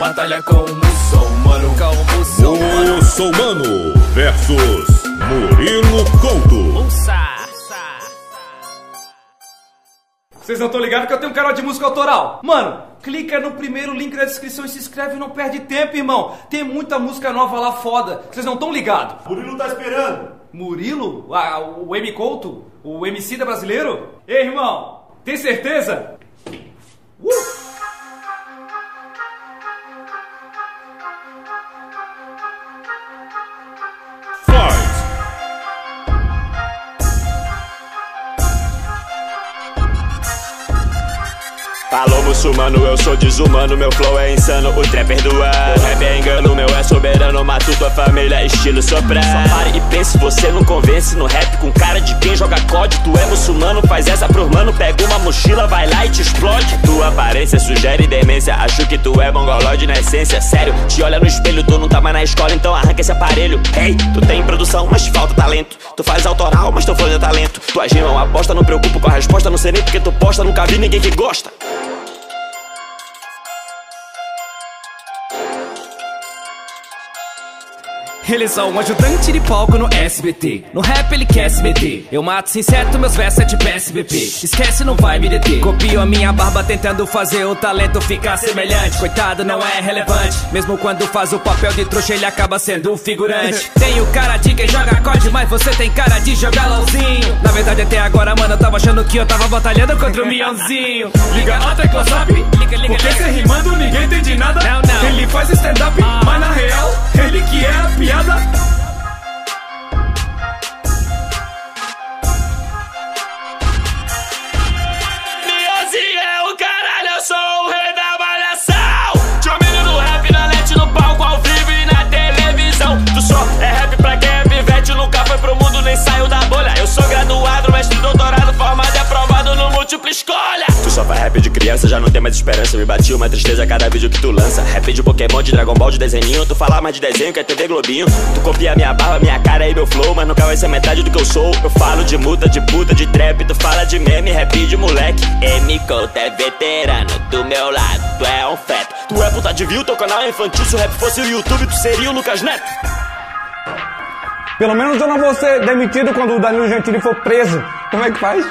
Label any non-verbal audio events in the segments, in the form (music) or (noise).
Batalha com o muçulmano, com o muçulmano. Versus Murilo Couto. Vocês não estão ligados que eu tenho um canal de música autoral. Mano, clica no primeiro link da descrição e se inscreve e não perde tempo, irmão. Tem muita música nova lá foda. Vocês não estão ligados. Murilo tá esperando. Murilo? Ah, o M Couto? O MC da brasileiro? Ei, irmão, tem certeza? Alô muçulmano, eu sou desumano, meu flow é insano, o trap é Meu rap é engano, meu é soberano, mato tua família, estilo soprar Só pare e pense, você não convence no rap com cara de quem joga COD. Tu é muçulmano, faz essa pros mano, pega uma mochila, vai lá e te explode. Tua aparência sugere demência, acho que tu é mongolode na essência. Sério, te olha no espelho, tu não tá mais na escola, então arranca esse aparelho. Hey, tu tem produção, mas te falta talento. Tu faz autoral, mas teu flow é talento. Tua rima é uma aposta, não preocupo com a resposta, não sei nem porque tu posta, nunca vi ninguém que gosta Ele é só um ajudante de palco no SBT. No rap ele quer se meter. Eu mato sem certo, meus versos é tipo SBP. Esquece, não vai me deter. Copio a minha barba tentando fazer o talento ficar semelhante. Coitado, não é relevante. Mesmo quando faz o papel de trouxa, ele acaba sendo o figurante. Tenho cara de quem joga COD, mas você tem cara de jogar LOLzinho. Na verdade, até agora, mano, eu tava achando que eu tava batalhando contra o Mionzinho. Liga a tecla liga, Porque cê rimando ninguém entende nada. Não, não. Ele faz stand-up, mas na real, ele que é criança, já não tem mais esperança. Me bati uma tristeza a cada vídeo que tu lança. Rap de Pokémon, de Dragon Ball, de desenhinho. Tu fala mais de desenho que é TV Globinho. Tu copia minha barba, minha cara e meu flow, mas nunca vai ser metade do que eu sou. Eu falo de muta, de puta, de trap. Tu fala de meme, rap de moleque. M Couto é veterano, do meu lado, tu é um feto. Tu é puta de view, teu canal é infantil. Se o rap fosse o YouTube, tu seria o Lucas Neto. Pelo menos eu não vou ser demitido quando o Danilo Gentili for preso. Como é que faz?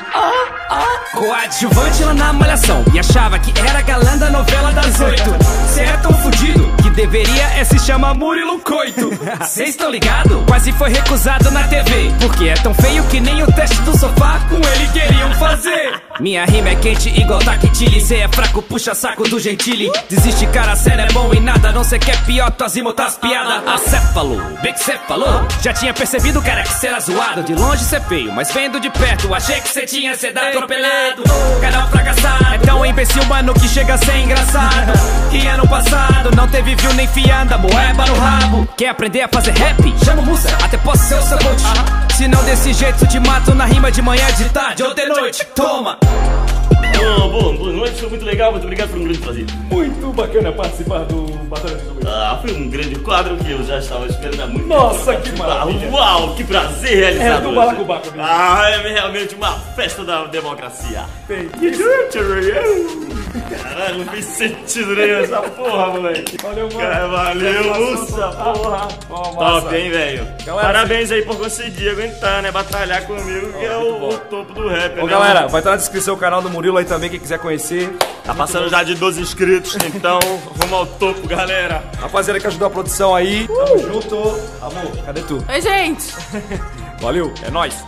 Coadjuvante lá na malhação. E achava que era galã da novela das oito. Cê é tão fudido que deveria é se chamar Murilo Coito. Cês estão ligado? Quase foi recusado na TV Porque é tão feio que nem o teste do sofá com ele queriam fazer? Minha rima é quente igual taquitile Cê é fraco, puxa saco do gentile. Desiste cara, sério é bom em nada. Não sei que é pior, tuas imotas piada Acéfalo, bem que cê falou Já tinha percebido, cara, que cê era zoado. De longe cê é feio, mas vendo de perto Achei que cê tinha cê dado atropelado. Canal fracassado. É tão imbecil, mano, que chega a ser engraçado. Que ano passado não teve view nem fianda. Moeba no rabo. Quer aprender a fazer rap? Chama o Musa, até posso ser o seu coach Se não desse jeito, te mato na rima de manhã, de tarde ou de noite Toma! Bom, bom, boa noite, foi muito legal, muito obrigado por um grande prazer. Muito bacana participar do Batalha de Zumbi. Ah, foi um grande quadro que eu já estava esperando há muito Nossa, tempo. que pra maravilha. Uau, que prazer realizar É, do. Balacobaco mesmo. Ah, é realmente uma festa da democracia. Caralho, não fez sentido nenhum essa porra, moleque. Valeu, mano. Cara, valeu, uça, porra. Top, hein, velho. Parabéns aí por conseguir aguentar, né? Batalhar comigo, que é o, o topo do rap, Ô né? galera, vai estar na descrição o canal do Murilo aí também, quem quiser conhecer. Tá passando já de 12 inscritos, (laughs) então rumo ao topo, galera. Rapaziada que ajudou a produção aí. Tamo junto. Amor, cadê tu? Oi, gente! (laughs) Valeu, é nóis.